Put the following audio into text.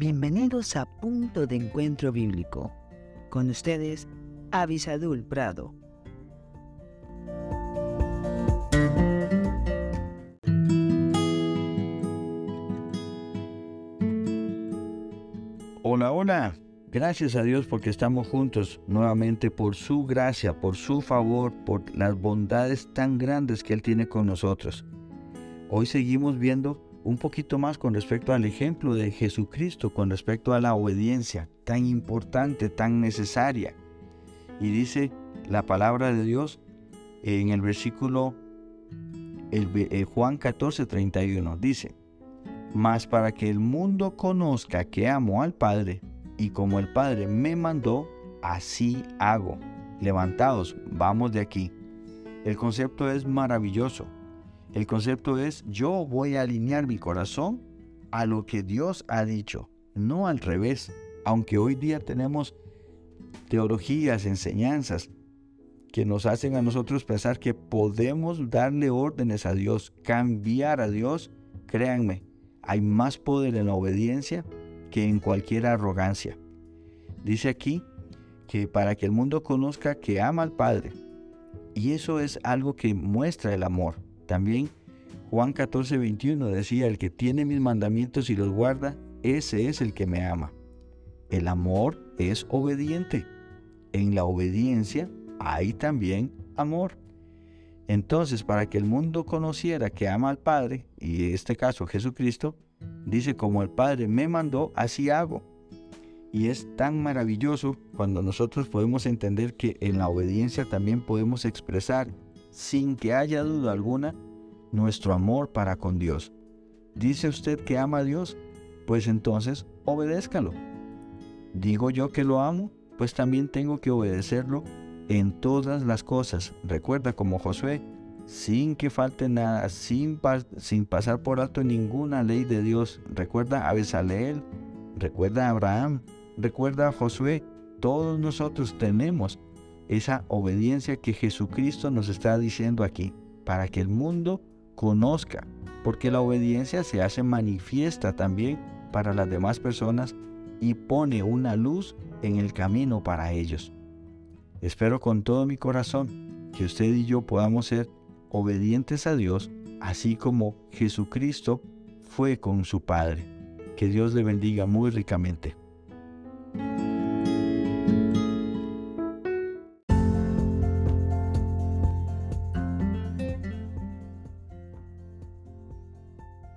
Bienvenidos a Punto de Encuentro Bíblico. Con ustedes, Avisadul Prado. Hola, hola. Gracias a Dios porque estamos juntos nuevamente por su gracia, por su favor, por las bondades tan grandes que Él tiene con nosotros. Hoy seguimos viendo un poquito más con respecto al ejemplo de Jesucristo, con respecto a la obediencia tan importante, tan necesaria. Y dice la palabra de Dios en el versículo el, eh, Juan 14, 31. Dice, mas para que el mundo conozca que amo al Padre, y como el Padre me mandó, así hago. Levantados, vamos de aquí. El concepto es maravilloso. El concepto es yo voy a alinear mi corazón a lo que Dios ha dicho, no al revés. Aunque hoy día tenemos teologías, enseñanzas que nos hacen a nosotros pensar que podemos darle órdenes a Dios, cambiar a Dios, créanme, hay más poder en la obediencia que en cualquier arrogancia. Dice aquí que para que el mundo conozca que ama al Padre, y eso es algo que muestra el amor. También Juan 14, 21 decía, el que tiene mis mandamientos y los guarda, ese es el que me ama. El amor es obediente. En la obediencia hay también amor. Entonces, para que el mundo conociera que ama al Padre, y en este caso Jesucristo, dice, como el Padre me mandó, así hago. Y es tan maravilloso cuando nosotros podemos entender que en la obediencia también podemos expresar, sin que haya duda alguna, nuestro amor para con Dios. ¿Dice usted que ama a Dios? Pues entonces obedézcalo. ¿Digo yo que lo amo? Pues también tengo que obedecerlo en todas las cosas. Recuerda como Josué, sin que falte nada, sin, sin pasar por alto ninguna ley de Dios. Recuerda a Besaleel, recuerda a Abraham, recuerda a Josué. Todos nosotros tenemos esa obediencia que Jesucristo nos está diciendo aquí, para que el mundo conozca, porque la obediencia se hace manifiesta también para las demás personas y pone una luz en el camino para ellos. Espero con todo mi corazón que usted y yo podamos ser obedientes a Dios, así como Jesucristo fue con su Padre. Que Dios le bendiga muy ricamente.